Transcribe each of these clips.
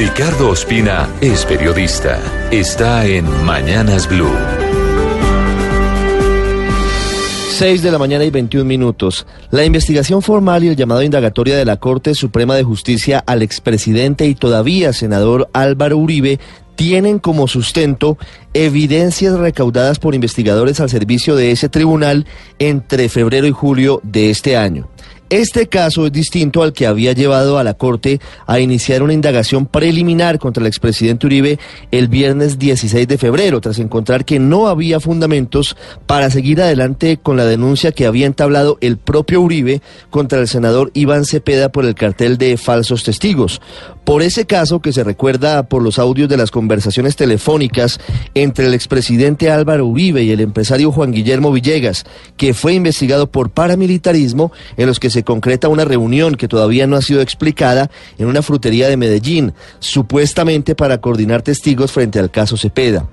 Ricardo Ospina es periodista. Está en Mañanas Blue. 6 de la mañana y 21 minutos. La investigación formal y el llamado indagatoria de la Corte Suprema de Justicia al expresidente y todavía senador Álvaro Uribe tienen como sustento evidencias recaudadas por investigadores al servicio de ese tribunal entre febrero y julio de este año. Este caso es distinto al que había llevado a la Corte a iniciar una indagación preliminar contra el expresidente Uribe el viernes 16 de febrero, tras encontrar que no había fundamentos para seguir adelante con la denuncia que había entablado el propio Uribe contra el senador Iván Cepeda por el cartel de falsos testigos. Por ese caso que se recuerda por los audios de las conversaciones telefónicas entre el expresidente Álvaro Uribe y el empresario Juan Guillermo Villegas, que fue investigado por paramilitarismo en los que se concreta una reunión que todavía no ha sido explicada en una frutería de Medellín, supuestamente para coordinar testigos frente al caso Cepeda.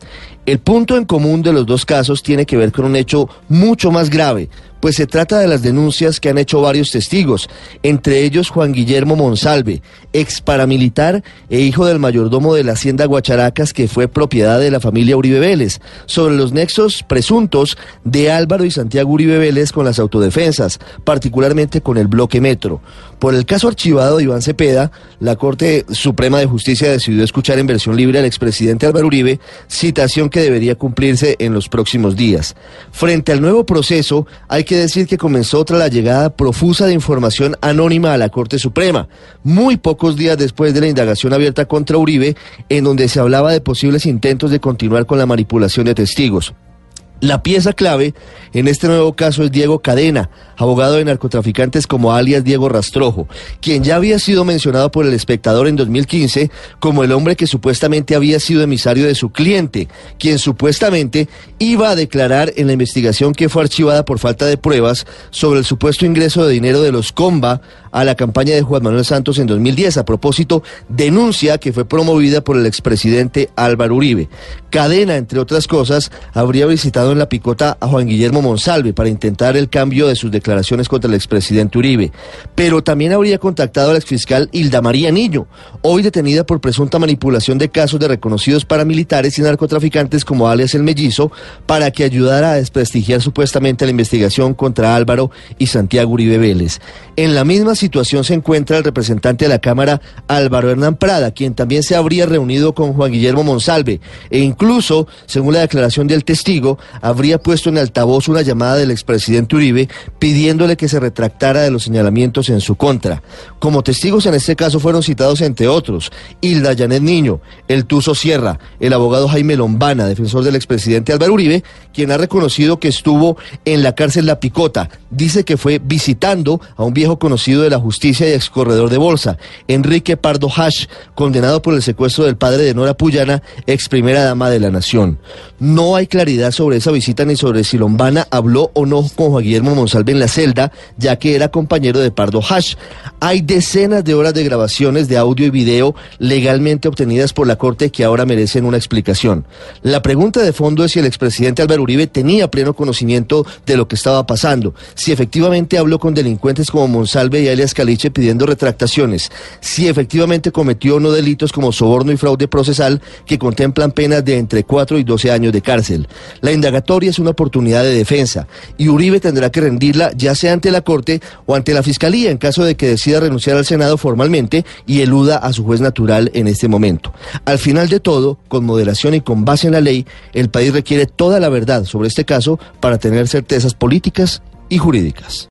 El punto en común de los dos casos tiene que ver con un hecho mucho más grave, pues se trata de las denuncias que han hecho varios testigos, entre ellos Juan Guillermo Monsalve, ex paramilitar e hijo del mayordomo de la hacienda Guacharacas que fue propiedad de la familia Uribe Vélez, sobre los nexos presuntos de Álvaro y Santiago Uribe Vélez con las autodefensas, particularmente con el bloque Metro. Por el caso archivado de Iván Cepeda, la Corte Suprema de Justicia decidió escuchar en versión libre al expresidente Álvaro Uribe, citación que debería cumplirse en los próximos días. Frente al nuevo proceso, hay que decir que comenzó tras la llegada profusa de información anónima a la Corte Suprema, muy pocos días después de la indagación abierta contra Uribe, en donde se hablaba de posibles intentos de continuar con la manipulación de testigos. La pieza clave en este nuevo caso es Diego Cadena, abogado de narcotraficantes como alias Diego Rastrojo, quien ya había sido mencionado por el espectador en 2015 como el hombre que supuestamente había sido emisario de su cliente, quien supuestamente iba a declarar en la investigación que fue archivada por falta de pruebas sobre el supuesto ingreso de dinero de los Comba a la campaña de Juan Manuel Santos en 2010. A propósito, denuncia que fue promovida por el expresidente Álvaro Uribe. Cadena, entre otras cosas, habría visitado en la picota a Juan Guillermo Monsalve para intentar el cambio de sus declaraciones contra el expresidente Uribe, pero también habría contactado al exfiscal Hilda María Niño, hoy detenida por presunta manipulación de casos de reconocidos paramilitares y narcotraficantes como alias El Mellizo, para que ayudara a desprestigiar supuestamente la investigación contra Álvaro y Santiago Uribe Vélez. En la misma situación se encuentra el representante de la Cámara Álvaro Hernán Prada, quien también se habría reunido con Juan Guillermo Monsalve e incluso, según la declaración del testigo, habría puesto en altavoz una llamada del expresidente Uribe pidiéndole que se retractara de los señalamientos en su contra. Como testigos en este caso fueron citados entre otros Hilda Janet Niño, el Tuso Sierra, el abogado Jaime Lombana, defensor del expresidente Álvaro Uribe, quien ha reconocido que estuvo en la cárcel La Picota. Dice que fue visitando a un viejo conocido de la justicia y excorredor de bolsa, Enrique Pardo Hash, condenado por el secuestro del padre de Nora Puyana, ex primera dama de la nación. No hay claridad sobre esa visita ni sobre si Lombana habló o no con Juan Guillermo Monsalve en la celda, ya que era compañero de Pardo Hash. Hay decenas de horas de grabaciones de audio y video legalmente obtenidas por la Corte que ahora merecen una explicación. La pregunta de fondo es si el expresidente Álvaro Uribe tenía pleno conocimiento de lo que estaba pasando, si efectivamente habló con delincuentes como Monsalve y alias Caliche pidiendo retractaciones, si efectivamente cometió o no delitos como soborno y fraude procesal que contemplan penas de entre 4 y 12 años de cárcel. La es una oportunidad de defensa y Uribe tendrá que rendirla ya sea ante la Corte o ante la Fiscalía en caso de que decida renunciar al Senado formalmente y eluda a su juez natural en este momento. Al final de todo, con moderación y con base en la ley, el país requiere toda la verdad sobre este caso para tener certezas políticas y jurídicas.